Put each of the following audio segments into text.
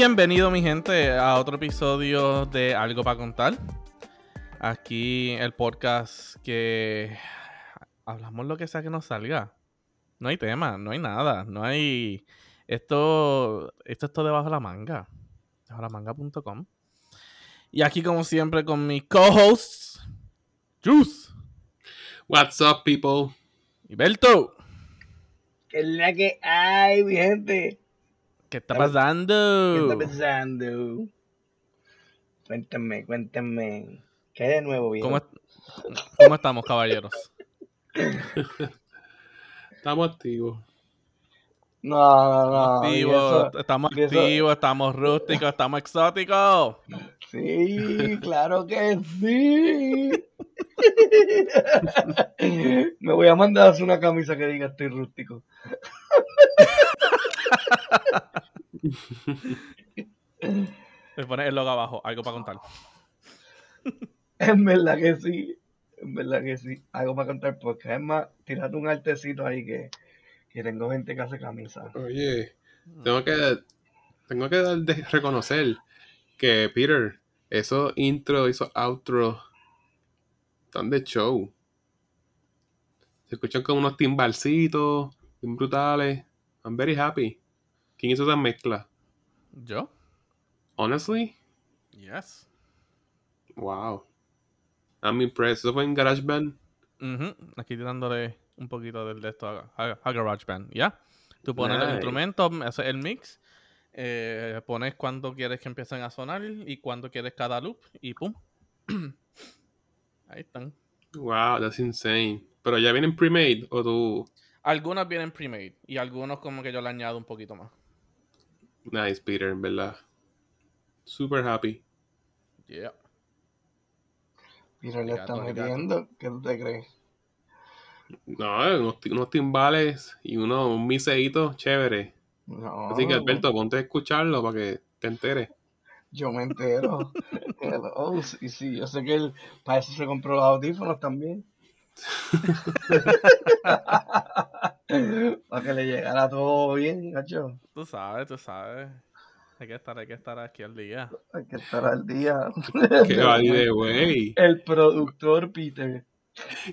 Bienvenido mi gente a otro episodio de Algo para contar. Aquí el podcast que hablamos lo que sea que nos salga. No hay tema, no hay nada, no hay... Esto, esto es todo debajo de la manga. Debajo de la manga.com. Y aquí como siempre con mi co-hosts, Juice. What's up, people? Y Belto. ¿Qué es la que hay, mi gente? ¿Qué está pasando? ¿Qué está pasando? Cuéntame, cuéntame. ¿Qué hay de nuevo, viejo? ¿Cómo, ¿Cómo estamos, caballeros? Estamos activos. No, no, no. activos, eso- estamos eso- activos, estamos rústicos, estamos exóticos. Sí, claro que sí. Me voy a mandar a hacer una camisa que diga estoy rústico. Le pones el logo abajo, algo para contar. En verdad que sí. En verdad que sí. Algo para contar porque es más, tirate un artecito ahí que, que tengo gente que hace camisa. Oye, tengo que, tengo que dar de reconocer que Peter, esos intro y esos outro están de show. Se escuchan con unos timbalcitos bien brutales. I'm very happy. ¿Quién hizo esa mezcla? ¿Yo? Honestly, Yes. wow. I'm impressed. ¿Eso fue en GarageBand? Ujú, Aquí tirándole un poquito del de esto a, a- a GarageBand, ¿ya? Tú pones el Nice. instrumento, haces el mix, eh, pones cuándo quieres que empiecen a sonar y cuándo quieres cada loop y pum. Ahí están. Wow, that's insane. Pero ya vienen pre-made o tú. Algunas vienen pre-made y algunos como que yo le añado un poquito más. Nice, Peter, en verdad. Super happy. Yeah. Mira, le está metiendo. ¿Qué tú te crees? No, unos, ti- unos timbales y uno, un miseíto chévere. No. Así que, Alberto, ponte a escucharlo para que te enteres. Yo me entero. Hello, sí, sí, yo sé que él para eso se compró los audífonos también. para que le llegara todo bien, gacho. Tú sabes, tú sabes. Hay que estar, hay que estar aquí al día. Hay que estar al día. Que by the way. El productor Peter.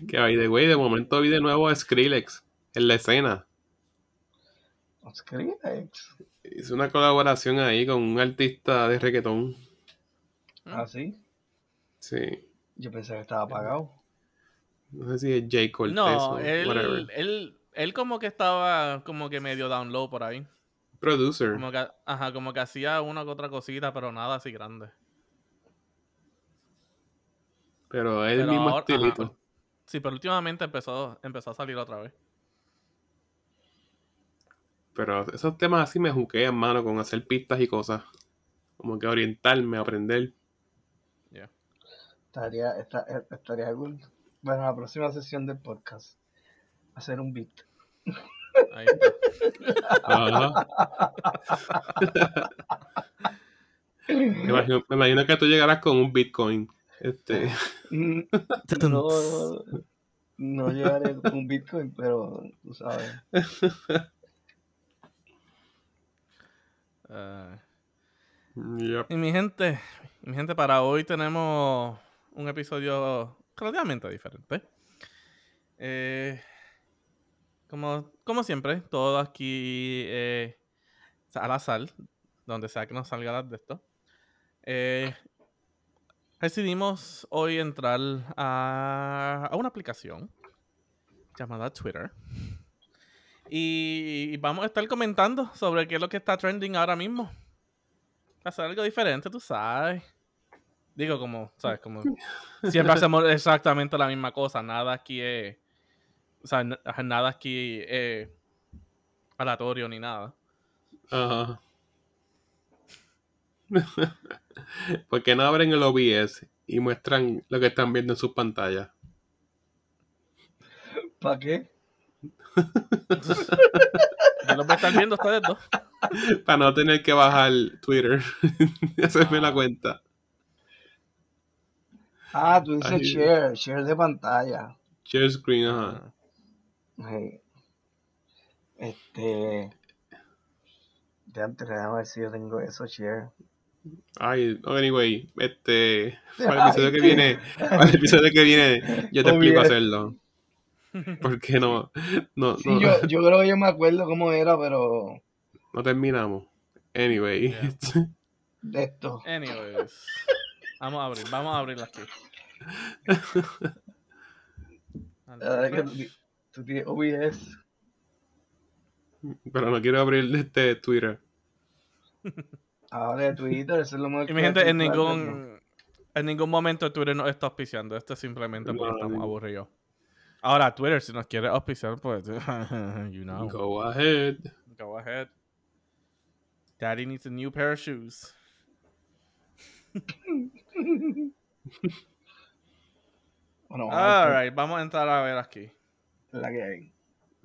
Que by the way, de momento vi de nuevo a Skrillex en la escena. Skrillex. Hizo una colaboración ahí con un artista de reggaetón. ¿Ah, sí? Sí. Yo pensé que estaba apagado. No sé si es Jay Cortez No, o él, whatever. él, él como que estaba como que medio down low por ahí. Producer. Como que, ajá, como que hacía una que otra cosita, pero nada así grande. Pero Pero mismo ahora- estilito. pero- sí, pero últimamente empezó, empezó a salir otra vez. Pero esos temas así me juquean, mano, con hacer pistas y cosas. Como que orientarme, aprender. Yeah. Estaría, esta- estaría cool. Bueno, la próxima sesión del podcast. Hacer un beat. Ahí está. Me, imagino, me imagino que tú llegarás con un Bitcoin. Este, Mm, No, no llegaré con un Bitcoin, pero tú sabes. Yep. y mi gente, mi gente, para hoy tenemos un episodio relativamente diferente. Eh, como, como siempre, todo aquí eh, al azar, donde sea que nos salga de esto. Eh, decidimos hoy entrar a, a una aplicación llamada Twitter. Y vamos a estar comentando sobre qué es lo que está trending ahora mismo. Hacer algo diferente, tú sabes. Digo, como, ¿sabes? Como siempre hacemos exactamente la misma cosa. Nada aquí es. O sea, nada aquí es aleatorio ni nada. Ajá. ¿Por qué no abren el OBS y muestran lo que están viendo en sus pantallas? ¿Para qué? Yo lo voy a estar viendo ustedes dos. Para no tener que bajar Twitter y hacerme la cuenta. Ah, tú dices share, share de pantalla. Share screen, ajá. Hey. Este. De antes, déjame ver si yo tengo eso, share. Ay, anyway, este. Para el episodio que viene, para el episodio que viene, yo te explico Obvious. hacerlo. Porque no, no, Sí, no, yo, yo creo que yo me acuerdo cómo era, pero no terminamos. Anyway, Yeah. de esto. Anyways. Vamos a abrir, vamos a abrirla aquí. La verdad OBS. pero no quiero abrir este Twitter. Ahora de Twitter, eso es lo más Y mi gente, en ningún, en ningún momento Twitter nos está auspiciando. Esto es simplemente porque No, estamos no. aburridos. Ahora, Twitter, si nos quiere auspiciar, pues, you know, go. Go ahead. ahead. Daddy needs a new pair of shoes. Bueno, vamos a ver Alright, vamos a entrar a ver aquí. La que hay.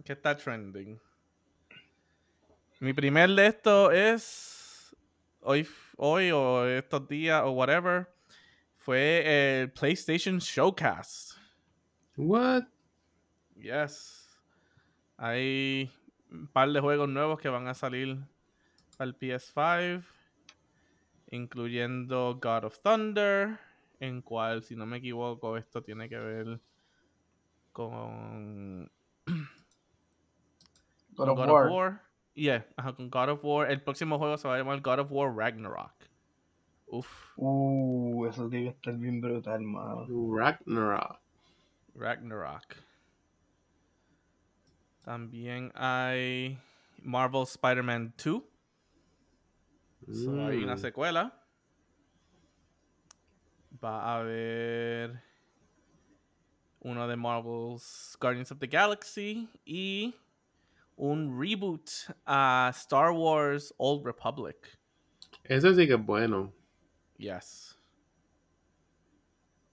¿Qué está trending? Mi primer de esto es hoy, hoy o estos días o whatever. Fue el PlayStation Showcast. What? Yes. Hay un par de juegos nuevos que van a salir el PS5, incluyendo God of Thunder, en cual, si no me equivoco, esto tiene que ver con God con of God War. of War. Yeah, ajá, con God of War. El próximo juego se va a llamar God of War Ragnarok. Uf, Uh, eso tiene que estar bien brutal, mano. Ragnarok. Ragnarok. También hay Marvel Spider-Man 2. So, hay una Mm. secuela. Va a haber uno de Marvel's Guardians of the Galaxy y un reboot a Star Wars Old Republic. Ese sí que es bueno. Yes.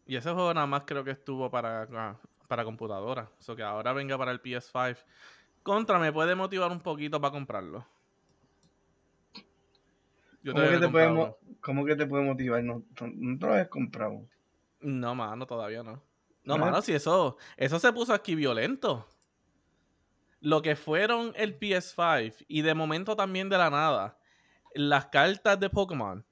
Y ese juego nada más creo que estuvo para, ah, para computadora. O que ahora venga para el PS5. Contra, me puede motivar un poquito para comprarlo. Yo ¿Cómo que, te puede, comprado mo- ¿Cómo que te puede motivar? No, no, no te lo habías comprado. No, mano, todavía no. No, ¿No? mano, si eso, eso se puso aquí violento. Lo que fueron el PS5 y de momento también de la nada, las cartas de Pokémon.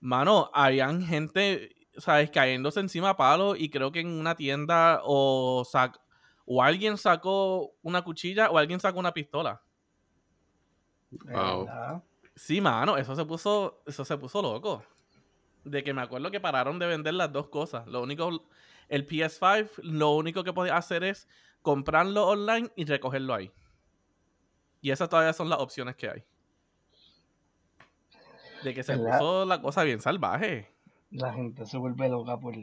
Mano, habían gente, ¿sabes? Cayéndose encima a palo y creo que en una tienda o, sac- o alguien sacó una cuchilla o alguien sacó una pistola. Wow. Sí, mano, eso se puso, eso se puso loco. De que me acuerdo que pararon de vender las dos cosas. Lo único, el PS5, lo único que podía hacer es comprarlo online y recogerlo ahí. Y esas todavía son las opciones que hay. De que se ¿Verdad? puso la cosa bien salvaje. La gente se vuelve loca por...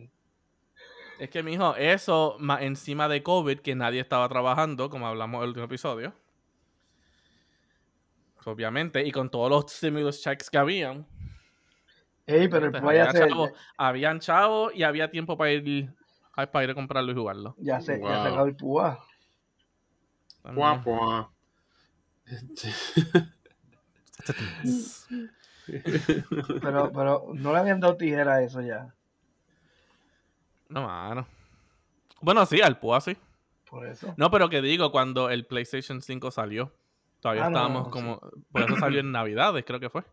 Es que, mijo, eso más encima de COVID, que nadie estaba trabajando, como hablamos en el último episodio. Obviamente, y con todos los stimulus checks que habían, Ey, pero el Pues, había chavos, habían chavos y había tiempo para ir, ay, para ir a comprarlo y jugarlo. ya se, ya Wow. se acabó el Pua. Pua, También. pua. Pero, pero no le habían dado tijera a eso ya. No, mano. Bueno, sí, al PUA sí. Por eso. No, pero que digo, cuando el PlayStation 5 salió, todavía Ah, no, estábamos no, como. Por eso salió en Navidades, creo que fue.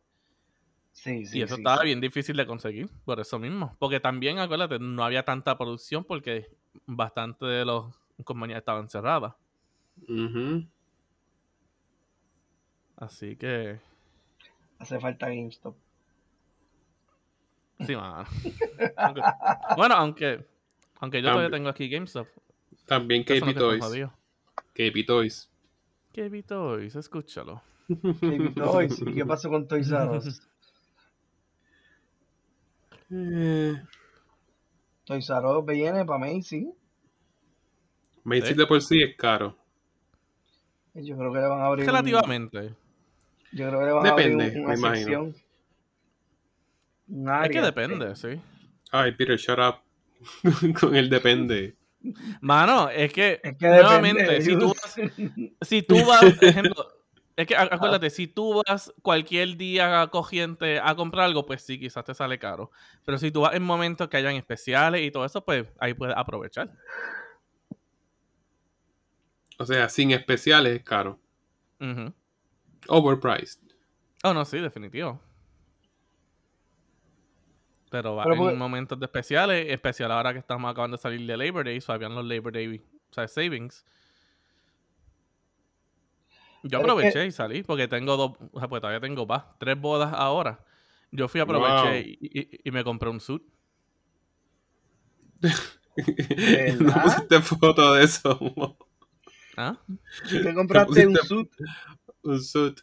Sí, sí. y eso sí, estaba sí. bien difícil de conseguir, por eso mismo. Porque también, acuérdate, no había tanta producción porque bastante de las compañías estaban cerradas. Así que, Hace falta GameStop. sí, mano. Aunque- bueno, aunque, aunque yo todavía tengo aquí GameStop. También no KP Toys. KP Toys. KB Toys, escúchalo. Baby Toys. ¿Y qué pasó con Toys R Us? Eh, Toys R Us viene para Macy. Macy's Sí. de por sí es caro. Yo creo que le van a abrir. un- Relativamente. yo creo que le van a Depende, abrir un- me una imagino. sección. Un Es que depende, sí. Ay, Peter, shut up. Con el depende. Mano, es que, Es que nuevamente, depende. si tú vas, si tú vas, ejemplo, es que acuérdate, si tú vas cualquier día cogiente a comprar algo, pues sí, quizás te sale caro. Pero si tú vas en momentos que hayan especiales y todo eso, pues ahí puedes aprovechar. O sea, sin especiales es caro. Overpriced. Oh, no, sí, definitivo. Pero va Pero en porque- momentos de especiales, especial ahora que estamos acabando de salir de Labor Day, so habían los Labor Day o sea, savings. Yo aproveché que- y salí porque tengo dos, o sea, pues todavía tengo más, tres bodas ahora. Yo fui, aproveché Wow. y, y- y me compré un suit. no pusiste foto de eso. ¿Ah? Te compraste un suit. Un suit.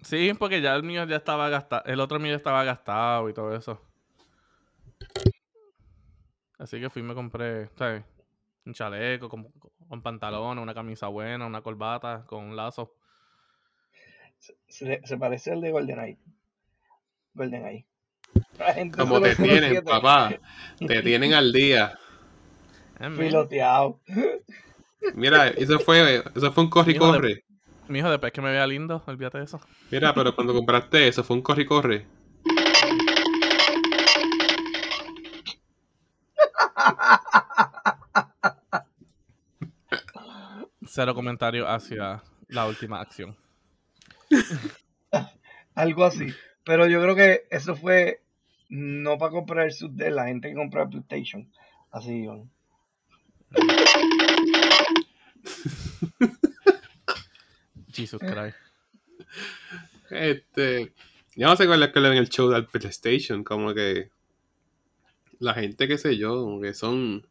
Sí, porque ya el mío ya estaba gastado, el otro mío ya estaba gastado y todo eso. Así que fui y me compré, ¿sabes? Un chaleco con, con pantalones, una camisa buena, una corbata con un lazo. Se, se parece al de GoldenEye. GoldenEye. Como te se tienen, papá. Te tienen al día. Piloteado. Mira, eso fue, eso fue un corre y Hijo de- corre. Mi hijo, después que me vea lindo, olvídate de eso. Mira, pero cuando compraste eso fue un corre y corre. Cero comentario hacia la última acción. Algo así. Pero yo creo que eso fue no para comprar el suit de la gente que compra PlayStation. Así, yo. Jesus Christ. Este. Yo no sé cuál es que le ven el show del PlayStation. Como que. La gente, qué sé yo, como que son.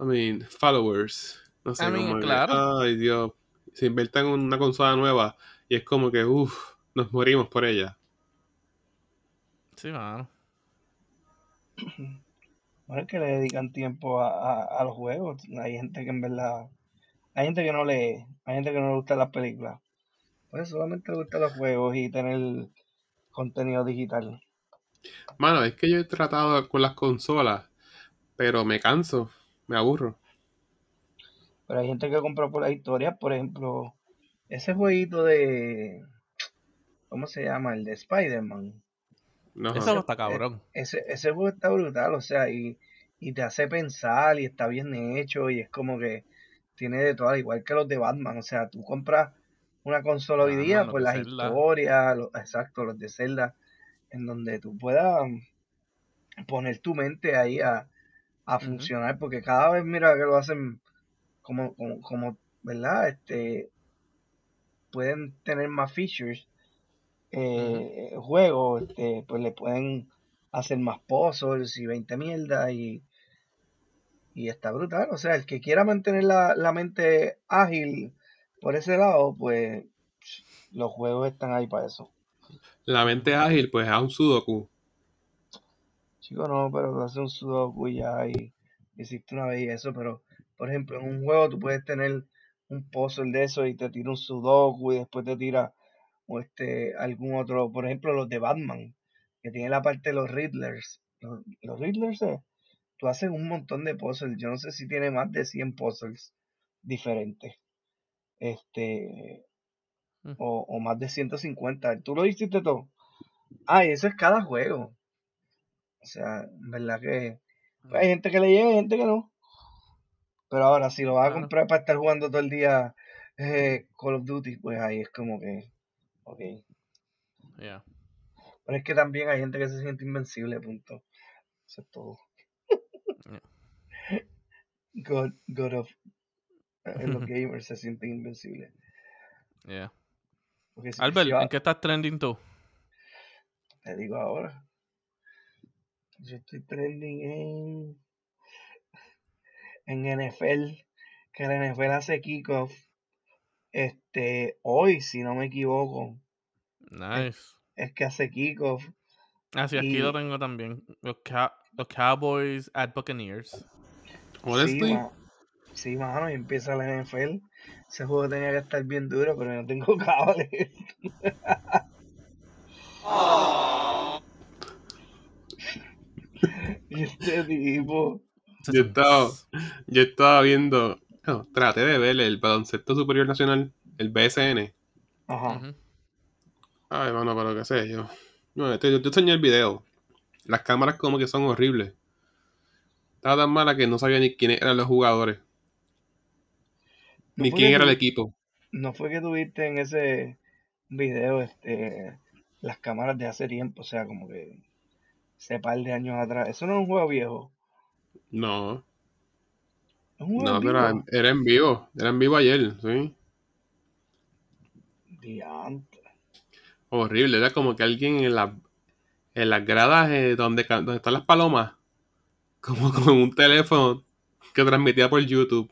I mean, followers. No sé, I mean, como que, claro. ay, Dios. Se inventan una consola nueva y es como que, uff, nos morimos por ella. Sí, mano. Bueno, es que le dedican tiempo a, a- a los juegos. Hay gente que en verdad. Hay gente que no lee. Hay gente que no le gusta las películas. Pues solamente le gustan los juegos y tener contenido digital. Mano, es que yo he tratado con las consolas, pero me canso, me aburro. Pero hay gente que compra por la historia. Por ejemplo, ese jueguito de. ¿Cómo se llama? El de Spider-Man. No, Eso está cabrón. Ese, ese juego está brutal, o sea, y, y te hace pensar y está bien hecho y es como que tiene de todo, igual que los de Batman, o sea, tú compras una consola hoy Batman, día, los pues las Zelda. historias, los- exacto, los de Zelda, en donde tú puedas poner tu mente ahí a, a funcionar, porque cada vez mira que lo hacen como, como, como, ¿verdad? Este, pueden tener más features eh, juegos, este, pues le pueden hacer más puzzles y 20 mierdas y, y está brutal. O sea, el que quiera mantener la, la mente ágil por ese lado, pues los juegos están ahí para eso. La mente ágil, pues a un sudoku. Chico, no, pero tú haces un sudoku ya y hiciste una vez y eso, pero por ejemplo, en un juego tú puedes tener un puzzle de eso y te tira un sudoku y después te tira o este algún otro, por ejemplo, los de Batman, que tiene la parte de los Riddlers. Los, los Riddlers, eh, tú haces un montón de puzzles. Yo no sé si tiene más de 100 puzzles diferentes. Este, Mm. o, o más de 150. Tú lo hiciste todo. Ah, y eso es cada juego. O sea, en verdad que pues, hay gente que le llega y hay gente que no. Pero ahora, si lo vas a comprar para estar jugando todo el día eh, Call of Duty, pues ahí es como que, ok. Yeah. Pero es que también hay gente que se siente invencible, punto. Eso es todo. God, God of... eh, los gamers se sienten invencibles. Yeah. Si, Albert, ¿en qué estás trending tú? te digo ahora. Yo estoy trending en... En NFL. Que la NFL hace kickoff. Este, hoy, si no me equivoco. Nice. Es que hace kickoff. Así aquí y- lo tengo también. Los, Cow- los Cowboys at Buccaneers. Sí, Honestly, ma- sí, mano, y empieza la NFL. Ese juego tenía que estar bien duro, pero no tengo cable. y este tipo. Yo estaba, yo estaba viendo, no, traté de ver el baloncesto superior nacional, el BSN. Ajá. Ay, mano, pero qué sé yo. No, este- yo te enseñé el video. Las cámaras como que son horribles. Estaba tan mala que no sabía ni quiénes eran los jugadores. ¿No Ni quién que era el equipo. No fue que tuviste en ese video, este, las cámaras de hace tiempo, o sea, como que ese par de años atrás. Eso no es un juego viejo. No, no, pero era en vivo. Era en vivo ayer, sí. Diantre. Horrible, era como que alguien en, la, en las gradas eh, donde, donde están las palomas, como con un teléfono que transmitía por YouTube.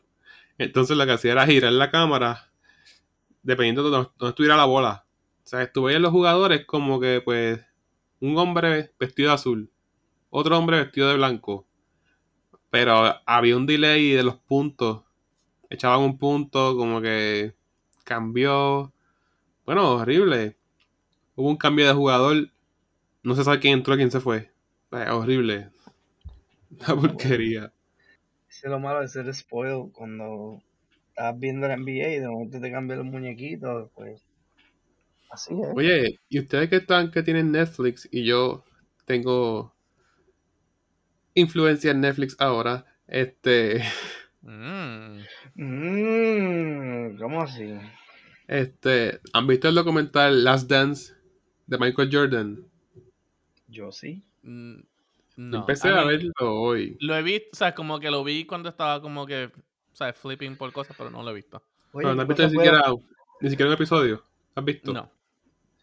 Entonces lo que hacía era girar la cámara dependiendo de donde, donde estuviera la bola. O sea, estuve en los jugadores como que pues un hombre vestido de azul, otro hombre vestido de blanco. Pero había un delay de los puntos. Echaban un punto, como que cambió. Bueno, horrible. Hubo un cambio de jugador. No se sabe quién entró, quién se fue. Eh, horrible. Una porquería. Ese es lo malo de ser spoiled cuando estás viendo la NBA y de momento te cambian los muñequitos, pues. Así es. Oye, ¿y ustedes que están, que tienen Netflix y yo tengo influencia en Netflix ahora? Este, Mm. Mmm, ¿cómo así? este, ¿han visto el documental Last Dance de Michael Jordan? Yo sí. Mm, No. Empecé a verlo hoy. Lo he visto, o sea, como que lo vi cuando estaba como que, o sea, flipping por cosas, pero no lo he visto. Oye, Pero no ¿qué has visto ni siquiera, ni siquiera un episodio. ¿Has visto? No.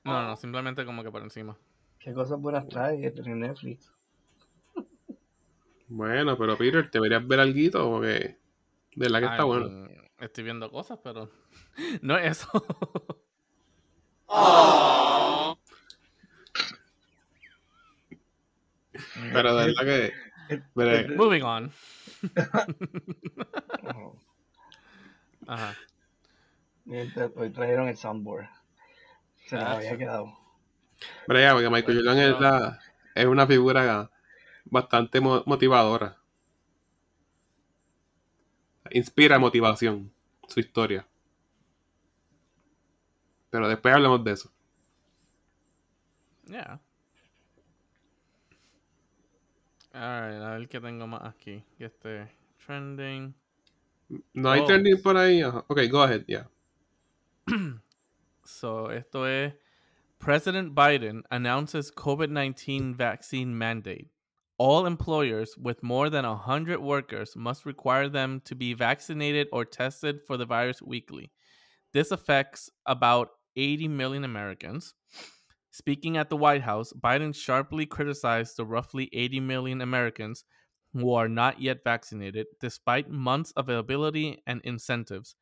No, no, simplemente como que por encima. ¿Qué cosas buenas trae este en Netflix? Bueno, pero Peter, deberías ver algo porque de verdad que está bueno. Estoy viendo cosas, pero no es eso. Pero de verdad que eh, Moving on. oh, Ajá. mientras hoy trajeron el soundboard. Se nos Ah, había quedado. pero ya, porque Michael Jordan es, la- es una figura bastante mo- motivadora. Inspira motivación, su historia. Pero después hablemos de eso. Yeah. Alright, a ver qué tengo más aquí. Que este trending. ¿No hay Oh. trending por ahí? Ajá. Ok, go ahead, yeah. So, esto es President Biden announces COVID-19 vaccine mandate. All employers with more than 100 workers must require them to be vaccinated or tested for the virus weekly. This affects about 80 million Americans. Speaking at the White House, Biden sharply criticized the roughly 80 million Americans who are not yet vaccinated, despite months' of availability and incentives.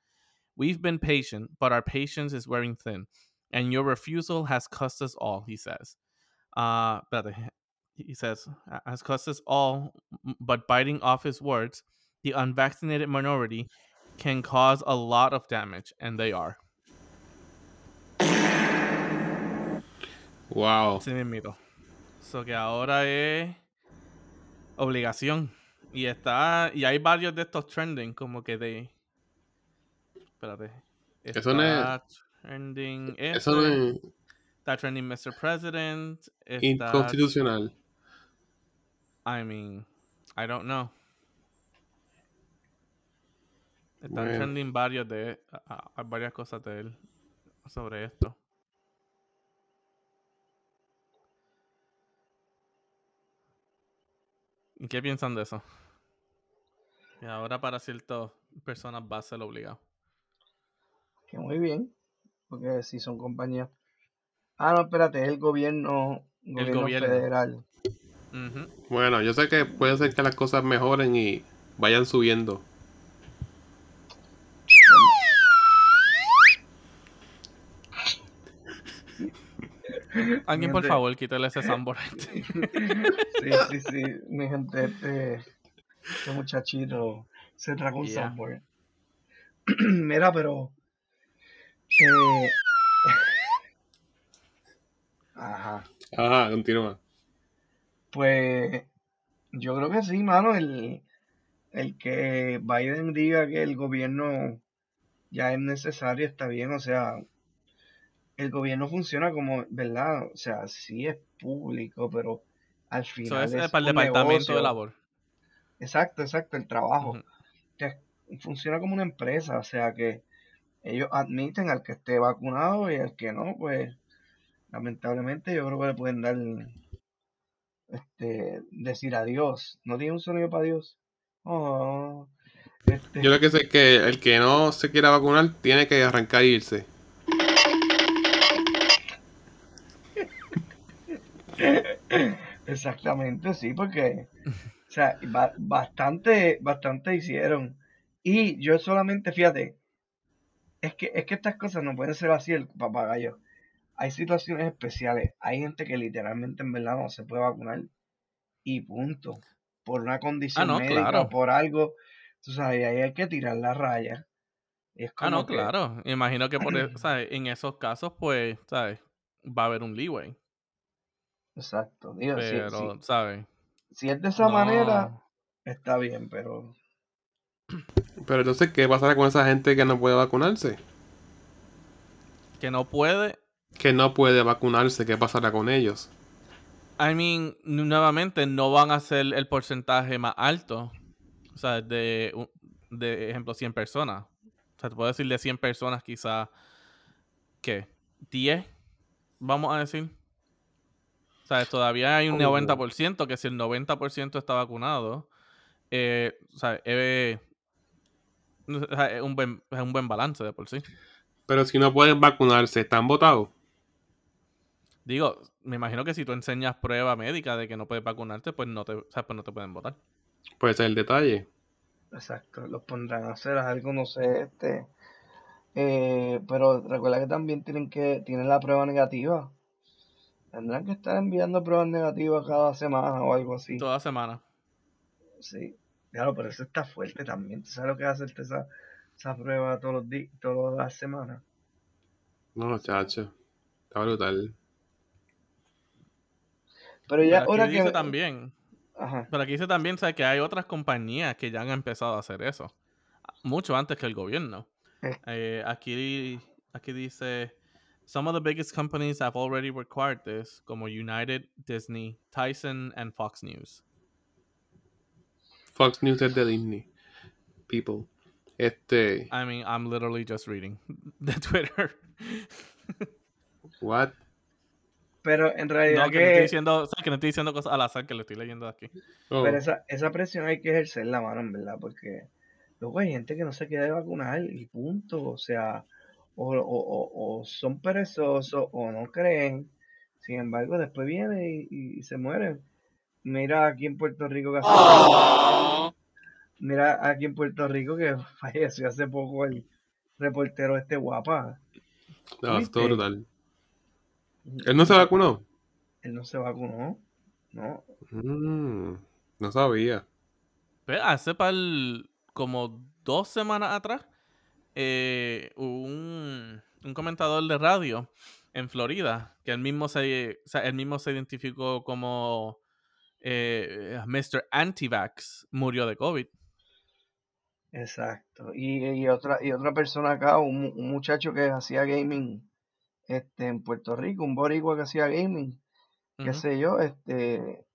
We've been patient, but our patience is wearing thin, and your refusal has cost us all, he says. Uh, espérate. He says, has cost us all, but biting off his words, the unvaccinated minority can cause a lot of damage, and they are. Wow. Sí, mismito. So que ahora es obligación. Y está. Y hay varios de estos trending, como que de. Espérate. Eso no es- trending. Eso no es Está trending Mr. President. Está. inconstitucional. I mean, I don't know. Están Bueno. trending varios de. a- a- a- varias cosas de él sobre esto. ¿Y qué piensan de eso? Y ahora para ciertas personas va a ser obligado. Que muy bien. Porque si son compañías. Ah, no, espérate, es el gobierno, gobierno, gobierno. federal. Bueno, yo sé que puede ser que las cosas mejoren y vayan subiendo. Alguien, por Gente. favor, quítale ese soundboard. Sí, sí, sí. Mi gente, este, este muchachito se trajo un Yeah. soundboard. Mira, pero. eh, Ajá. Ajá, continúa. Pues yo creo que sí, mano, el, el que Biden diga que el gobierno ya es necesario está bien, o sea, el gobierno funciona como, ¿verdad? O sea, sí es público, pero al Eso final es, eh, es para el departamento negocio. de labor. Exacto, exacto, el trabajo. O sea, funciona como una empresa, o sea que ellos admiten al que esté vacunado y al que no, pues lamentablemente yo creo que le pueden dar este decir adiós. No tiene un sonido para Dios. Oh, este, Yo lo que sé es que el que no se quiera vacunar tiene que arrancar e irse. Exactamente, sí, porque o sea, ba- bastante, bastante hicieron. Y yo solamente, fíjate, es que, es que estas cosas no pueden ser así el papagayo. Hay situaciones especiales. Hay gente que literalmente en verdad no se puede vacunar. Y punto. Por una condición no, médica claro. o por algo. Tú sabes, ahí hay que tirar la raya. Es Ah, no, que- claro. Imagino que por e- ¿sabes? en esos casos, pues, ¿sabes? Va a haber un leeway. Exacto. Digo, si- Pero, si, ¿sabes? si es de esa manera, está bien, pero Pero entonces, ¿qué pasará con esa gente que no puede vacunarse? Que no puede. Que no puede vacunarse, ¿qué pasará con ellos? I mean, nuevamente, no van a ser el porcentaje más alto. O sea, de, de ejemplo, 100 personas. O sea, te puedo decir de 100 personas, quizá, ¿qué? ¿10? Vamos a decir. O sea, todavía hay un Oh. 90% que si el 90% está vacunado, eh, o sea, eh, o sea, es, un buen, es un buen balance de por sí. Pero si no pueden vacunarse, ¿están votados? Digo, me imagino que si tú enseñas prueba médica de que no puedes vacunarte, pues no te, o sea, pues no te pueden votar. Pues ese es el detalle. exacto, los pondrán a hacer algo, no sé, este. eh, pero recuerda que también tienen que, tienen la prueba negativa. Tendrán que estar enviando pruebas negativas cada semana o algo así. Toda semana. Sí. Claro, pero eso está fuerte también. ¿Tú sabes lo que es hacerte esa, esa prueba todos los días, todas las semanas? No, chacho. Está brutal. Pero Pero ya aquí ahora dice que... también, Ajá. pero aquí dice también, ¿sabes? Que hay otras compañías que ya han empezado a hacer eso. Mucho antes que el gobierno. Eh. Eh, aquí, aquí dice, some of the biggest companies have already required this, como United, Disney, Tyson, and Fox News. Fox News es de Disney. People. Este. I mean, I'm literally just reading the Twitter. What? Pero en realidad no, que no estoy que... diciendo, o sea, que no estoy diciendo cosas al azar que lo estoy leyendo aquí. Oh, Pero esa, esa presión hay que ejercerla, mano, en verdad, porque luego hay gente que no se quiere vacunar y punto. O sea, o, o, o, o son perezosos o no creen. Sin embargo, después viene y, se mueren. Mira aquí en Puerto Rico que hace- Mira aquí en Puerto Rico que falleció hace poco el reportero este guapa. no, es todo ¿viste? brutal. ¿Él no se vacunó? Él no se vacunó. No. Mm, no sabía. Pues, hace par como dos semanas atrás, eh, un, un comentador de radio en Florida, que él mismo se, o sea, él mismo se identificó como eh, Mr. Antivax, murió de COVID. Exacto. Y, y otra, y otra persona acá, un muchacho que hacía gaming este, en Puerto Rico, un boricua que hacía gaming, qué sé yo, este,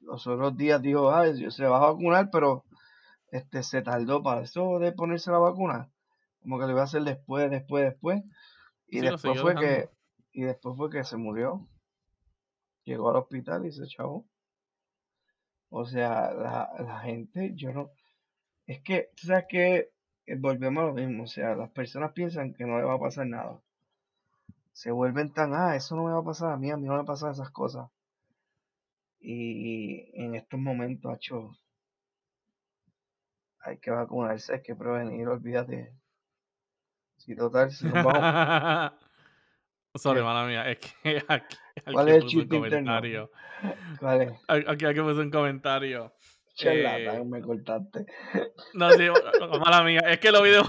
los otros días dijo, ah, se va a vacunar, pero este, se tardó para eso de ponerse la vacuna. Como que lo iba a hacer después, después, después. Y Sí, después fue que, y después fue que se murió. Llegó al hospital y se echó. O sea, la, la gente, yo no, es que, tú sabes que eh, volvemos a lo mismo, o sea, las personas piensan que no le va a pasar nada. Se vuelven tan, ah, eso no me va a pasar a mí, a mí no me pasan esas cosas. Y en estos momentos, acho, hay que vacunarse, hay que prevenir, olvídate. Sí, total, si nos vamos, Sorry, ¿Qué? mala mía, es que aquí, ¿Cuál alguien es el puso un comentario. vale, Aquí alguien puso un comentario. charlatán, Eh, me cortaste. No, sí, mala mía, es que lo vi de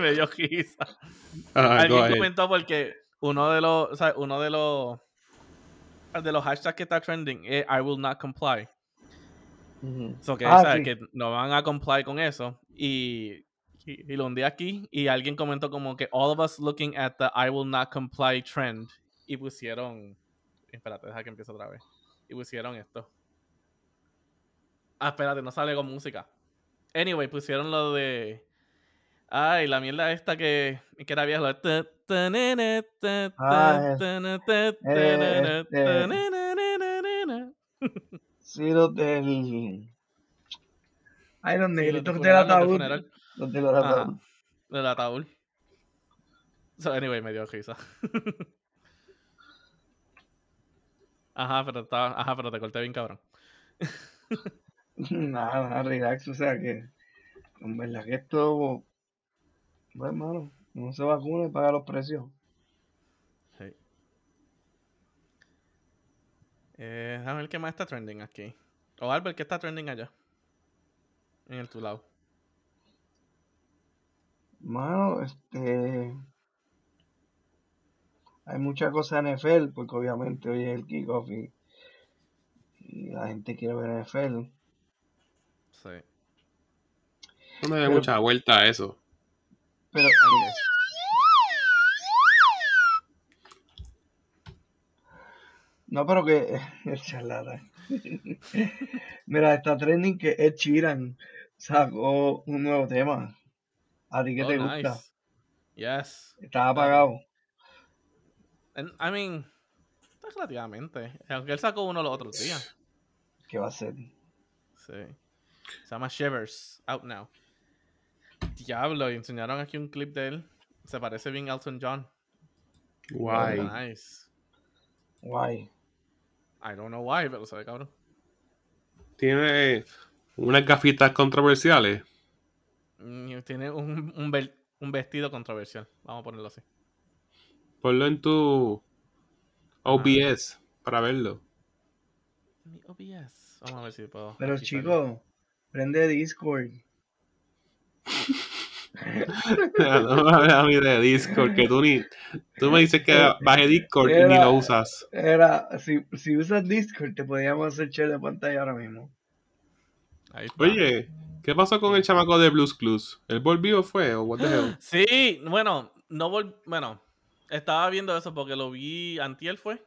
me dio risa. Ah, Alguien comentó porque uno de los, o sea, uno de los de los hashtags que está trending es I will not comply. Ujú. So que, Ah, ¿sabes? sí. que no van a comply con eso. Y, y, y lo hundí aquí y alguien comentó como que all of us looking at the I will not comply trend. Y pusieron. Espérate, deja que empiece otra vez. Y pusieron esto. Ah, espérate, no sale con música. Anyway, pusieron lo de. Ay, la mierda esta que, que era vieja. Ah, eh, ne- ne. Sí, los del. Ay, los negritos de del ataúd. Los del ataúd. Del ataúd. So, anyway, me dio risa. Ajá, pero estaba, ajá, pero te corté bien cabrón. Nada, relax. O sea que. En verdad que esto. Pues, hermano, no se vacuna y paga los precios. Sí. Eh, déjame ver qué más está trending aquí. O Albert, ¿qué está trending allá? En el tu lado. Mano, este. Hay mucha cosa en NFL, porque obviamente hoy es el kickoff y, y la gente quiere ver NFL. Sí. No me da Pero- mucha vuelta a eso. Pero, no, pero que. Mira, está trending que Ed Sheeran sacó un nuevo tema. ¿A ti qué Oh, te gusta? Yes. Estaba apagado. And, I mean, está relativamente. Aunque él sacó uno los otros días. ¿Qué va a ser? Sí. Se llama Shivers. Out now. Diablo, y enseñaron aquí un clip de él. Se parece bien a Elton John. Guay. Nice. Guay. I don't know why, pero se ve cabrón. Tiene unas gafitas controversiales. Mm, Tiene un, un, un vestido controversial. Vamos a ponerlo así. Ponlo en tu OBS para verlo. Mi OBS. Vamos a ver si puedo. Pero chico, prende Discord. no me hables a mí de Discord, que tú ni. Tú me dices que baje Discord y ni lo usas. Era, si, si usas Discord, te podíamos hacer share de pantalla ahora mismo. Ahí está. Oye, ¿qué pasó con el chamaco de Blues Clues? ¿El volvió fue o what the hell? Sí, bueno, no vol bueno, estaba viendo eso porque lo vi antier fue.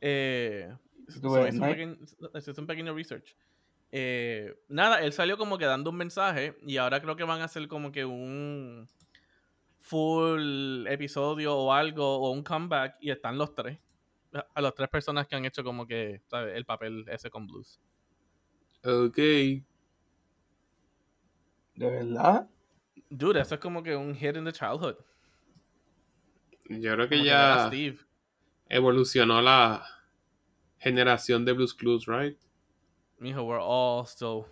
Eh, so ves, hice, un ¿no? pequeño, hice un pequeño research. Eh, nada, él salió como que dando un mensaje y ahora creo que van a hacer como que un full episodio o algo o un comeback y están los tres. A- las tres personas que han hecho como que, ¿sabes? El papel ese con blues. Ok. ¿De verdad? Dude, eso es como que un hit in the childhood. Yo creo Como que ya Steve. evolucionó la generación de Blues Clues, right? Mijo, we're all still.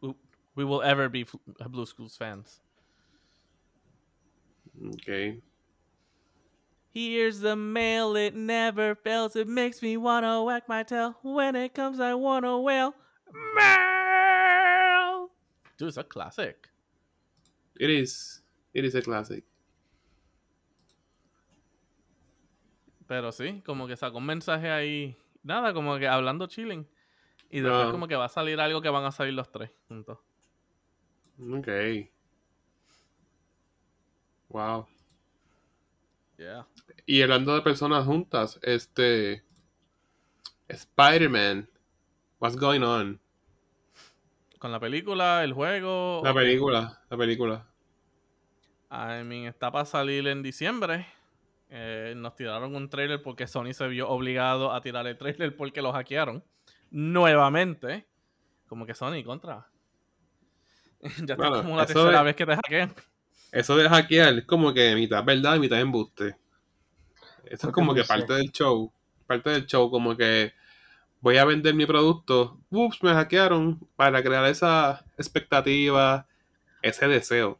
We, we will ever be uh, Blue Schools fans. Ok. Here's the mail, it never fails. It makes me wanna whack my tail. When it comes, I wanna wail. Mail! Dude, it's a classic. It is. It is a classic. Pero sí, como que sacó un mensaje ahí. Nada, como que hablando chilling. Y después, Ah. como que va a salir algo que van a salir los tres juntos. Ok. Wow. Yeah. Y hablando de personas juntas, este. Spider-Man. What's going on? Con la película, el juego. La película. La película. I mean, está para salir en diciembre. Eh, nos tiraron un trailer porque Sony se vio obligado a tirar el trailer porque lo hackearon. Nuevamente. Como que Sony contra. ya está Bueno, como la tercera es- vez que te hackean. Eso de hackear es como que mitad verdad y mitad embuste. Eso es como que sé. parte del show. Parte del show, como que voy a vender mi producto. Ups, me hackearon. Para crear esa expectativa, ese deseo.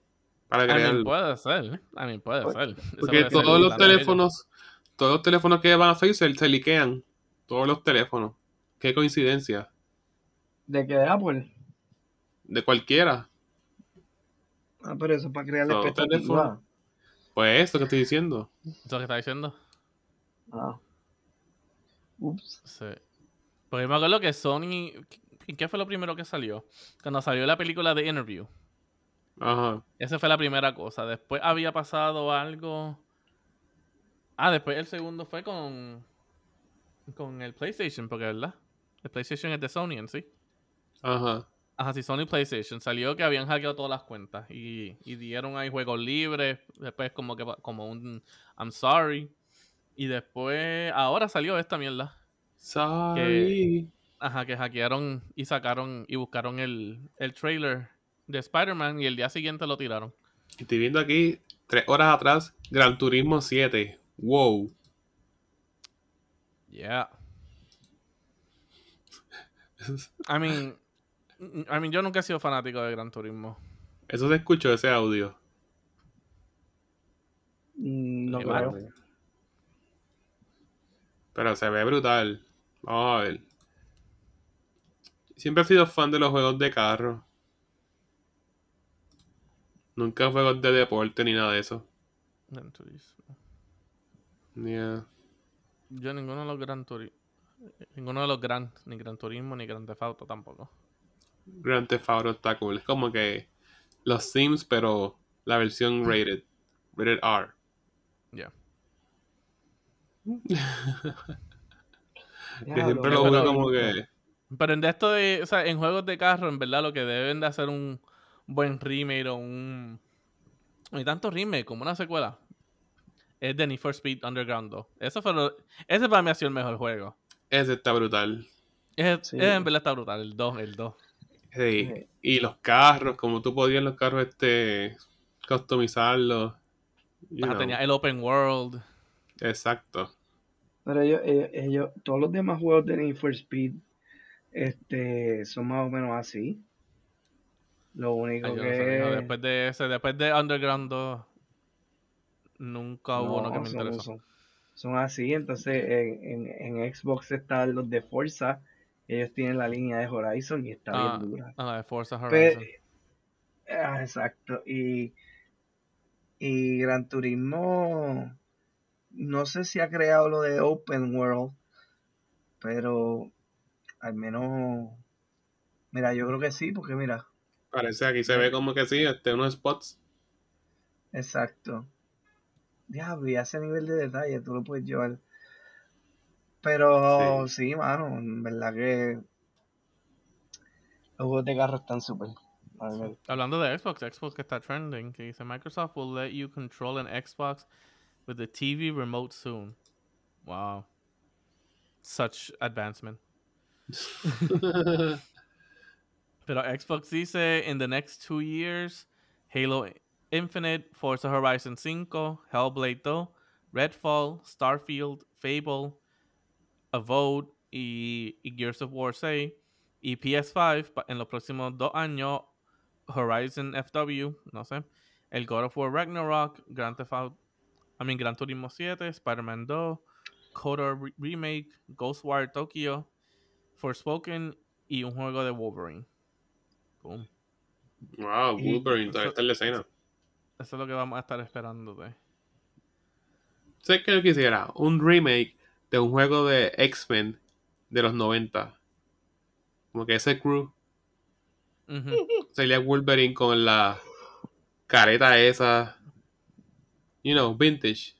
Para crear. puede ser. I mean, puede Pues, ser. Porque puede todos los teléfonos, todos los teléfonos que van a se, se liquean. Todos los teléfonos. Qué coincidencia. ¿De qué de Apple? De cualquiera. Ah, pero eso es para crear la expectativa. Pues eso que estoy diciendo. ¿Eso que está diciendo? Ah. Ups. Sí. Porque me acuerdo que Sony. ¿y ¿Qué fue lo primero que salió? Cuando salió la película de Interview. Ajá. Esa fue la primera cosa. Después había pasado algo. Ah, después el segundo fue con. Con el PlayStation, porque verdad. El PlayStation es de Sony en sí. Ajá. Ajá, sí, Sony PlayStation. Salió que habían hackeado todas las cuentas y, y dieron ahí juegos libres. Después, como que como un I'm sorry. Y después, ahora salió esta mierda. Sorry. Ajá, que hackearon y sacaron y buscaron el, el trailer de Spider-Man y el día siguiente lo tiraron. Estoy viendo aquí, tres horas atrás, Gran Turismo 7. Wow. Yeah. I mean, I mean, yo nunca he sido fanático de Gran Turismo. Eso se escuchó, ese audio. Mm, No creo. Pero se ve brutal. Vamos a ver. Siempre he sido fan de los juegos de carro. Nunca juegos de deporte ni nada de eso. Gran Turismo. Yeah. Yo ninguno de los Gran Turismo. Ninguno de los Gran, ni Gran Turismo ni Gran Theft Auto tampoco. Grand Theft Auto está cool. Es como que los Sims, pero la versión rated. Rated R. Ya. Que Diablo, siempre lo pero- veo como que. Pero en de esto de, o sea, en juegos de carro, en verdad lo que deben de hacer un buen remake o un... Ni tanto remake como una secuela. Es The Need for Speed Underground 2. Eso fue lo- Ese para mí ha sido el mejor juego. Ese está brutal. Ese, Sí. ese en verdad está brutal, el 2, el 2. Sí. Sí. Y los carros, como tú podías los carros este customizarlos. tenía el Open World. Exacto. Pero ellos, ellos, ellos- todos los demás juegos de Need for Speed este, son más o menos así. Lo único Ay, yo no que después de ese, después de Underground 2, nunca hubo uno que me son, interesó. son- son así. Entonces en, en, en Xbox están los de Forza. Ellos tienen la línea de Horizon y está Ah, bien dura. Ah, la de Forza Horizon. ah, exacto. Y, y Gran Turismo, no sé si ha creado lo de Open World, pero al menos, mira, yo creo que sí, porque mira, Parece aquí se ve como que sí, este, unos spots. exacto. Diablo, y a ese nivel de detalle tú lo puedes llevar. Pero sí, mano, en verdad que los juegos de carro están súper. Hablando de Xbox, Xbox que está trending, que dice Microsoft will let you control an Xbox with the TV remote soon. Wow. Such advancement. Pero Xbox dice in the next two years, Halo Infinite, Forza Horizon 5, Hellblade 2, Redfall, Starfield, Fable, Avowed y, y Gears of War 6 y PS5 pa- en los próximos dos años Horizon FW, no sé, el God of War Ragnarok, Grand Theft Auto, I mean Gran Turismo 7, Spider-Man 2, KOTOR Re- Remake, Ghostwire Tokyo, Forspoken y un juego de Wolverine. Boom. wow, Y- Wolverine todavía está en la escena. Eso es lo que vamos a estar esperando de. ¿Sabes qué yo quisiera? Un remake de un juego de X-Men de los 90. Como que ese crew Ujú. sería Wolverine con la careta esa. You know, vintage.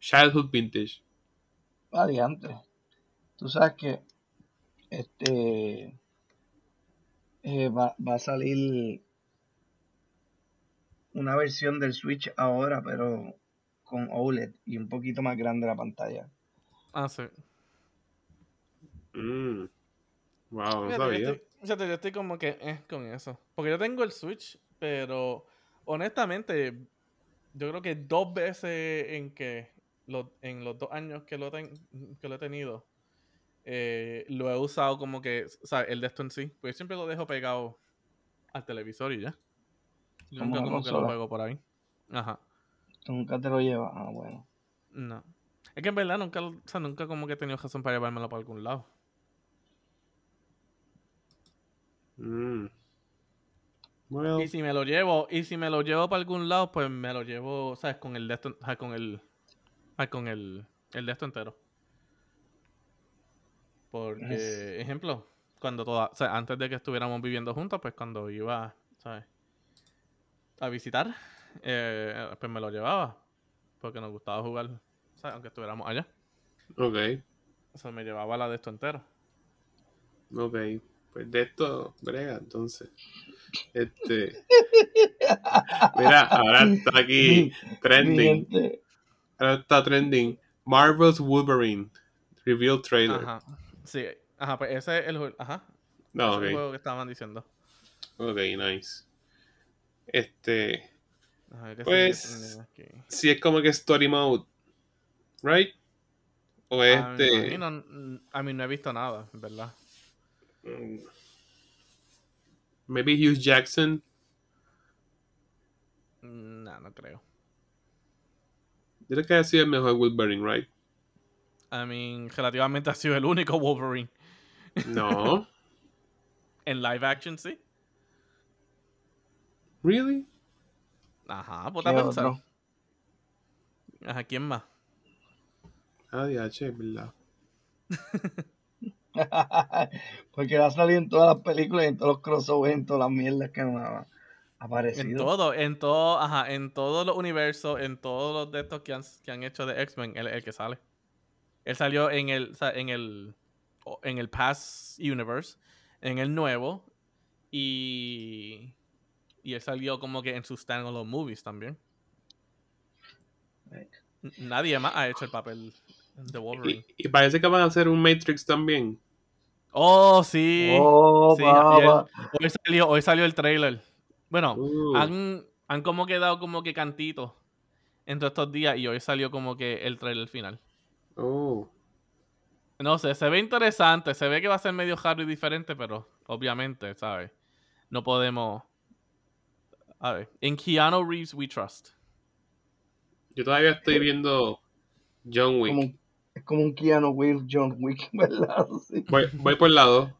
Childhood vintage. variante. Tú sabes que este eh, va, va a salir una versión del Switch ahora, pero con OLED y un poquito más grande la pantalla. Ah, sí. Mm. Wow, no Fíjate, yo sabía. estoy, fíjate, yo estoy como que eh, con eso. Porque yo tengo el Switch, pero honestamente, yo creo que dos veces en que lo- en los dos años que lo, ten- que lo he tenido, eh, lo he usado como que, o sea, el de esto en sí. Porque siempre lo dejo pegado al televisor y ya. Como nunca como que lo juego por ahí. Ajá. Tú nunca te lo llevas. Ah, bueno. No. Es que en verdad nunca, o sea, nunca como que he tenido razón para llevármelo para algún lado. Mm. Well, Y si me lo llevo, y si me lo llevo para algún lado, pues me lo llevo, ¿sabes? Con el de esto, ah, con el, ah, con el, el de esto entero. Porque, ejemplo, cuando toda, o sea, antes de que estuviéramos viviendo juntos, pues cuando iba, ¿sabes? A visitar, eh, pues me lo llevaba. Porque nos gustaba jugar, ¿sabes? Aunque estuviéramos allá. ok, O sea, me llevaba la de esto entero. ok. Pues de esto, brega, entonces. Este. Mira, ahora está aquí trending. Ahora está trending. Marvel's Wolverine. Reveal trailer. Ajá. Sí, ajá, pues ese es el. Ajá. No, ese es el juego que estaban diciendo. Ok, nice. Este. Que Pues. Si es como que story mode. ¿Right? O A mí, este. no, a mí no he visto nada, en ¿verdad? mm, Maybe Hugh Jackson. No, no creo. Yo creo que ha sido el mejor Wolverine, right? I mean, relativamente ha sido el único Wolverine. No. En live action, sí. Really? Ajá, ponte a ¿qué pensar. Ajá, ¿quién más? Ah, DH, es verdad. Porque él ha salido en todas las películas, y en todos los crossovers, en todas las mierdas que han En aparecido. todo, en todo, ajá, en todos los universos, en todos los de estos que han, que han hecho de X-Men, él es el que sale. Él salió en el, en el, en el Past Universe, en el nuevo, y, y él salió como que en sus standalone movies también. Right. Nadie más ha hecho el papel de Wolverine. Y, y parece que van a hacer un Matrix también. Oh, sí. Oh, sí. Hoy salió, hoy salió el trailer. Bueno, Uh, han, han como quedado como que cantitos en todos estos días y hoy salió como que el trailer final. oh. No sé, se ve interesante, se ve que va a ser medio raro y diferente, pero obviamente, ¿sabes? No podemos... A ver, en Keanu Reeves we trust. Yo todavía estoy viendo John Wick. Como es como un Keanu Reeves John Wick, ¿verdad? Sí. Voy, voy por el lado.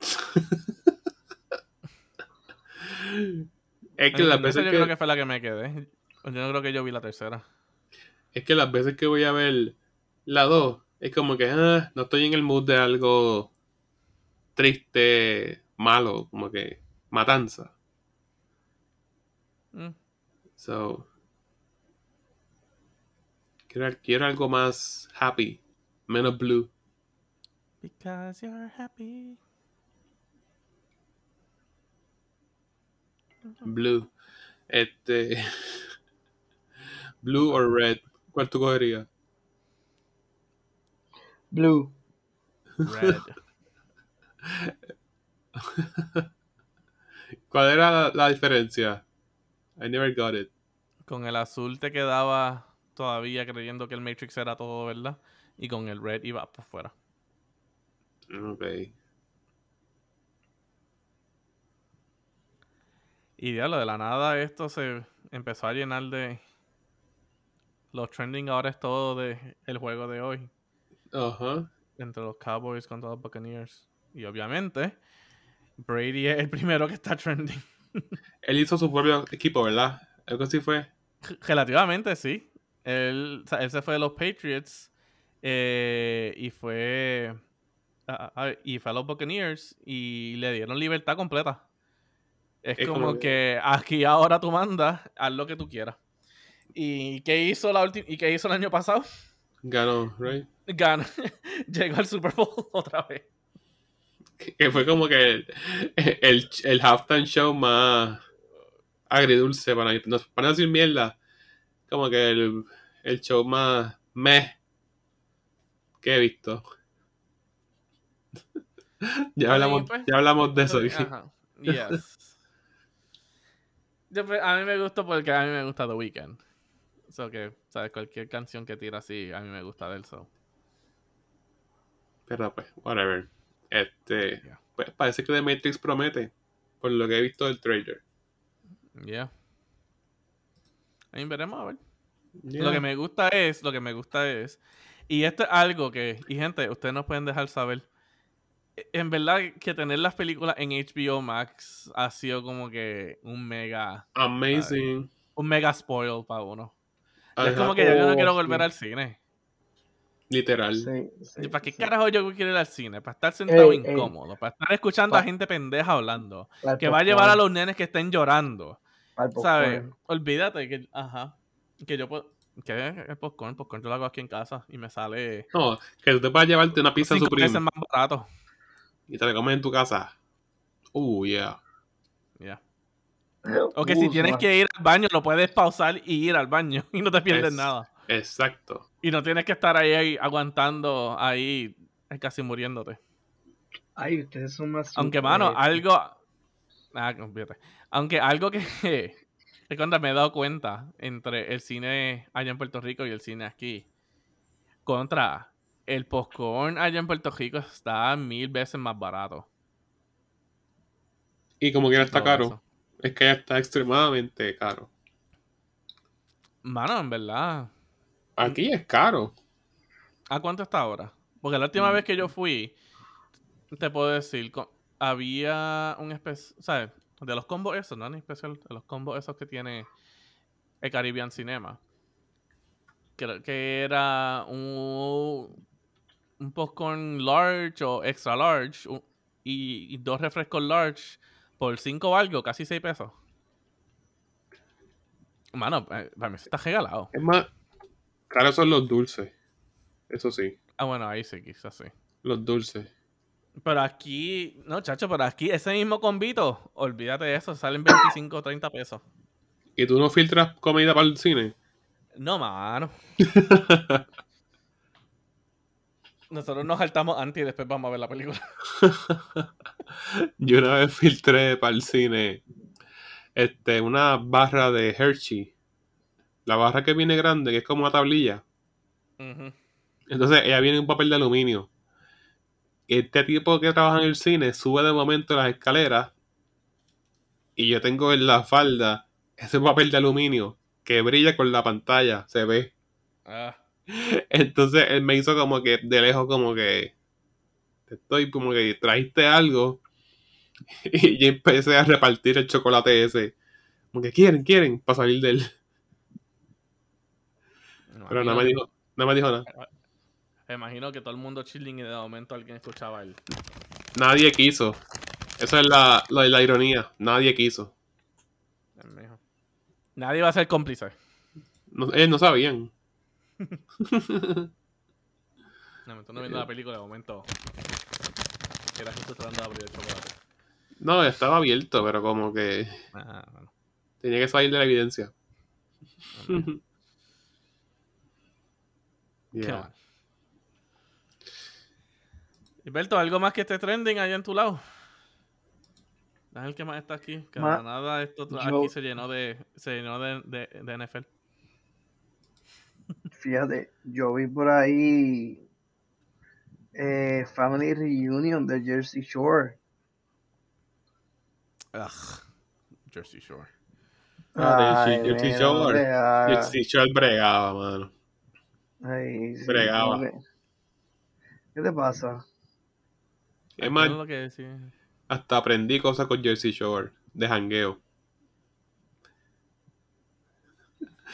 es que las veces yo que, creo que fue la que me quedé. Yo no creo que yo vi la tercera. es que las veces que voy a ver la 2 es como que ah, no estoy en el mood de algo triste, malo, como que matanza. So quiero, quiero algo más happy, menos blue. Because you're happy. Blue. Este. Blue o red. ¿Cuál tú cogerías? Blue. Red. ¿Cuál era la, la diferencia? I never got it. Con el azul te quedaba todavía creyendo que el Matrix era todo, ¿verdad? Y con el red iba por fuera. Ok. Y diablo, de la nada esto se empezó a llenar de... Los trending ahora es todo de el juego de hoy. Ajá. Entre los Cowboys contra los Buccaneers. Y obviamente, Brady es el primero que está trending. Él hizo su propio equipo, ¿verdad? Algo así fue. Relativamente, sí. Él, o sea, él se fue de los Patriots eh, y fue a- a- y fue a los Buccaneers y le dieron libertad completa. Es, Es como, como que aquí ahora tú mandas, haz lo que tú quieras. ¿Y qué hizo la y qué hizo el año pasado? Ganó, right? Gana. Llegó al Super Bowl otra vez. Que, fue como que el, el, el halftime show más agridulce para, no, para decir mierda. Como que el, el show más meh que he visto. ya, hablamos, pues. ya hablamos de eso. Ajá. Yes. Yo, pues, a mí me gusta porque a mí me gusta The Weeknd. So que, ¿sabes? Cualquier canción que tira así, a mí me gusta de él. So. Pero pues, whatever. Este, Yeah. pues parece que The Matrix promete, por lo que he visto del trailer. Yeah. Ahí veremos a ver. Yeah. Lo que me gusta es, lo que me gusta es, y esto es algo que, y gente, ustedes nos pueden dejar saber. En verdad que tener las películas en HBO Max ha sido como que un mega, Amazing. un mega spoil para uno. Ajá, Es como que ya yo no Oh, quiero sí. volver al cine. Literal. Sí, sí, ¿Para qué sí. carajo yo quiero ir al cine? Para estar sentado Ey, ey. incómodo, para estar escuchando a gente pendeja hablando, que va a llevar a los nenes que estén llorando. ¿Sabes? Olvídate que, ajá, que yo puedo, que el popcorn, el popcorn yo lo hago aquí en casa y me sale No, que tú te vas a llevarte una pizza supreme. veces más barato. y te la comes en tu casa. Uh, yeah. Ya. O que si tienes que ir al baño, lo puedes pausar y ir al baño y no te pierdes Es- nada. Exacto. Y no tienes que estar ahí, ahí aguantando ahí eh, casi muriéndote. Ay, ustedes son más. Aunque, super- mano, algo. Ah. Aunque algo que. que cuando me he dado cuenta entre el cine allá en Puerto Rico y el cine aquí. Contra. El popcorn allá en Puerto Rico está mil veces más barato. Y como quiera está Todo caro. eso. Es que ya está extremadamente caro. Mano, en verdad. Aquí es caro. ¿A cuánto está ahora? Porque la última Mm. vez que yo fui, te puedo decir, había un especial, ¿sabes? De los combos esos, no ni especial, de los combos esos que tiene el Caribbean Cinema. Creo que era un, un popcorn large o extra large y, y dos refrescos large por cinco o algo, casi seis pesos. Mano, eh, para mí eso está regalado. Es más, caros son los dulces. Eso sí, Ah, bueno, ahí sí, quizás sí. los dulces. Pero aquí, no, chacho, pero aquí ese mismo convito, olvídate de eso, salen 25 o 30 pesos. ¿Y tú no filtras comida para el cine? No, mano. Nosotros nos saltamos antes y después vamos a ver la película. Yo una vez filtré para el cine este, una barra de Hershey. La barra que viene grande, que es como una tablilla. Entonces ella viene en un papel de aluminio. Este tipo que trabaja en el cine sube de momento las escaleras y yo tengo en la falda ese papel de aluminio que brilla con la pantalla, se ve. Ah, Entonces él me hizo como que de lejos como que te estoy como que trajiste algo y yo empecé a repartir el chocolate ese. Como que quieren, quieren, para salir de él. Me Pero nada me imagino- dijo, nada me dijo nada. Me imagino que todo el mundo chilling y de momento alguien escuchaba el... Nadie quiso. Esa es la, la, la ironía. Nadie quiso. Nadie va a ser cómplice. No, ellos no sabían. De momento no viendo la película, de momento... Era justo tratando de abrir el chocolate. No, estaba abierto, pero como que Ah, bueno. tenía que salir de la evidencia. Qué Yeah. mal. Gilberto, ¿algo más que esté trending allá en tu lado? Es el que más está aquí. Que de Ma- la nada esto yo- aquí se llenó de, se llenó de, de, de NFL. Fíjate, yo vi por ahí eh, Family Reunion de Jersey Shore. Ugh. Jersey Shore. Ah, Ay, Jersey- Shore. Jersey Shore bregaba, mano. Ay, sí, Bregaba. como que- ¿Qué te pasa? Es más, que hasta aprendí cosas con Jersey Shore, de jangueo.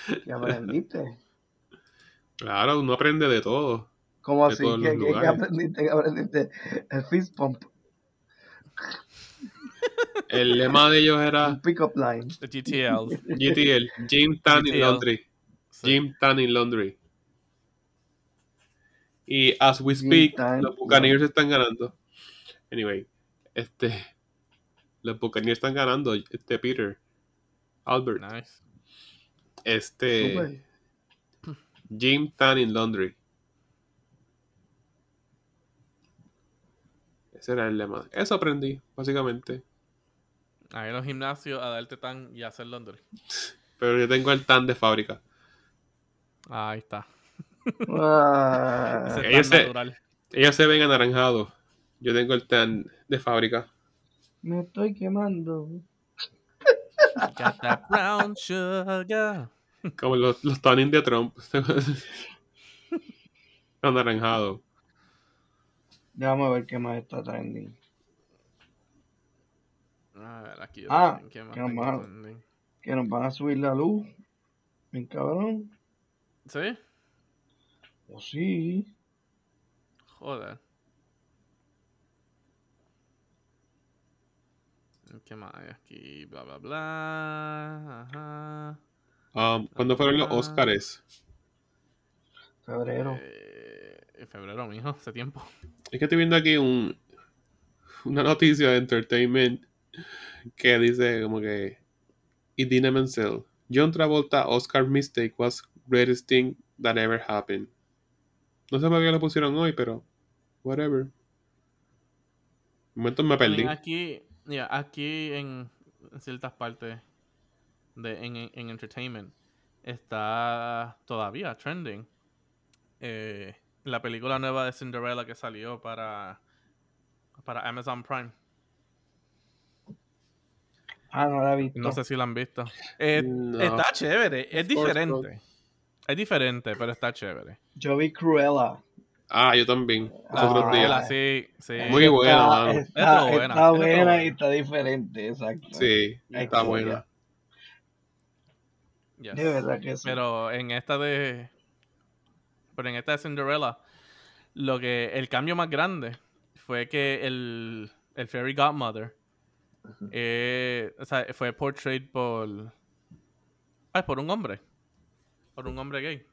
¿Qué aprendiste? Claro, uno aprende de todo. ¿Cómo De así? todos ¿Qué, qué- aprendiste? ¿Qué aprendiste? El fist pump, El lema de ellos era un pick-up line. GTL. GTL, Gym Tanning GTL. Laundry. Sí. Gym Tanning Laundry. Y as we speak, Tan- los Buccaneers están ganando. Anyway, este. Los Buccaneers están ganando. Este Peter. Albert. Nice. Este. Súper. Gym Tanning Laundry. Ese era el lema. Eso aprendí, básicamente. A ir a los gimnasios a darte tan y a hacer laundry. Pero yo tengo el tan de fábrica. Ahí está. Ah, ellos es tan se-. Ellos se ven anaranjados. Yo tengo el tan de fábrica. me estoy quemando. Got that brown sugar. Como los, los tanning de Trump. Anaranjado. Déjame ver qué más está trending. A ver, aquí. Ah, ¿qué más? Que nos van a subir la luz. Bien cabrón. ¿Sí? O sí. Joder. ¿Qué más hay aquí? Bla, bla, bla. Ajá. Um, ¿Cuándo fueron los. Oscars? Febrero. Eh, en febrero, mijo, hace tiempo. Es que estoy viendo aquí un una noticia de entertainment que dice como que Idina Menzel, John Travolta Oscar mistake was greatest thing that ever happened. No sé por qué lo pusieron hoy, pero whatever. Un momento me perdí. Aquí, yeah, aquí en, en ciertas partes de, en, en entertainment está todavía trending eh, la película nueva de Cinderella que salió para, para Amazon Prime. Ah, no la he visto. No sé si la han visto. Eh, No. Está chévere, es diferente. Es diferente, pero está chévere. Yo vi Cruella. Ah, yo también. Días. sí, sí. Muy buena, está, mano. Está, Está buena, está está buena buena. y está diferente, exacto. Sí, está buena. Yes. De verdad que sí. Pero en esta de. Pero en esta de Cinderella, lo que. El cambio más grande fue que el. El Fairy Godmother. eh, o sea, fue portrayed por. Ay, por un hombre. Por un hombre gay.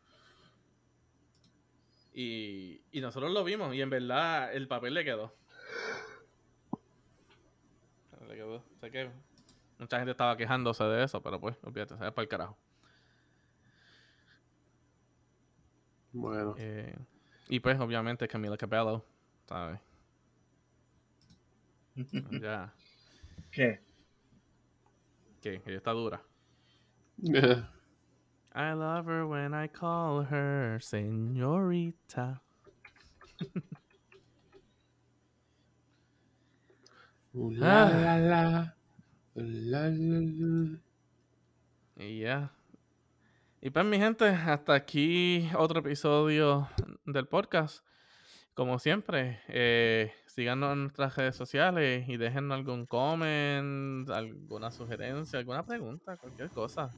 Y, y nosotros lo vimos. Y en verdad, el papel le quedó. Le quedó. Sé que mucha gente estaba quejándose de eso, pero pues, olvídate, se para el carajo. Bueno. Eh, y pues, obviamente, Camila Cabello, ¿sabes? Ya, ¿Qué? que ella está dura. I love her when I call her señorita. Uh, la, la, la. La, la, la. Y ya. Y pues, mi gente, hasta aquí otro episodio del podcast. Como siempre, eh, síganos en nuestras redes sociales y déjenos algún comment, alguna sugerencia, alguna pregunta, cualquier cosa.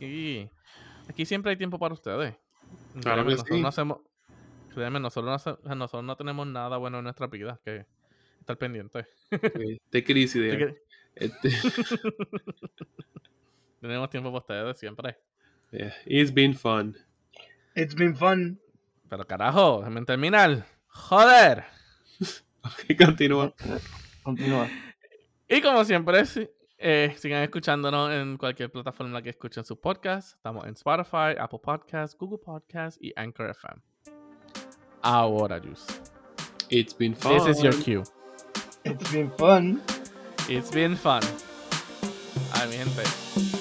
Aquí, aquí siempre hay tiempo para ustedes. Claro que nosotros sí. no hacemos, créanme, nosotros no, hace- nosotros no tenemos nada bueno en nuestra vida que estar pendiente. Sí, que Este, tenemos tiempo para ustedes siempre. yeah, It's been fun. It's been fun. Pero carajo, déjenme terminar. Joder. Ok, continúa. Continúa. Y como siempre, si- eh, sigan escuchándonos en cualquier plataforma en la que escuchen sus podcasts. Estamos en Spotify, Apple Podcasts, Google Podcasts y Anchor FM. Ahora, Juice. It's been fun. This is your cue. It's been fun. It's been fun. Ay, mi gente.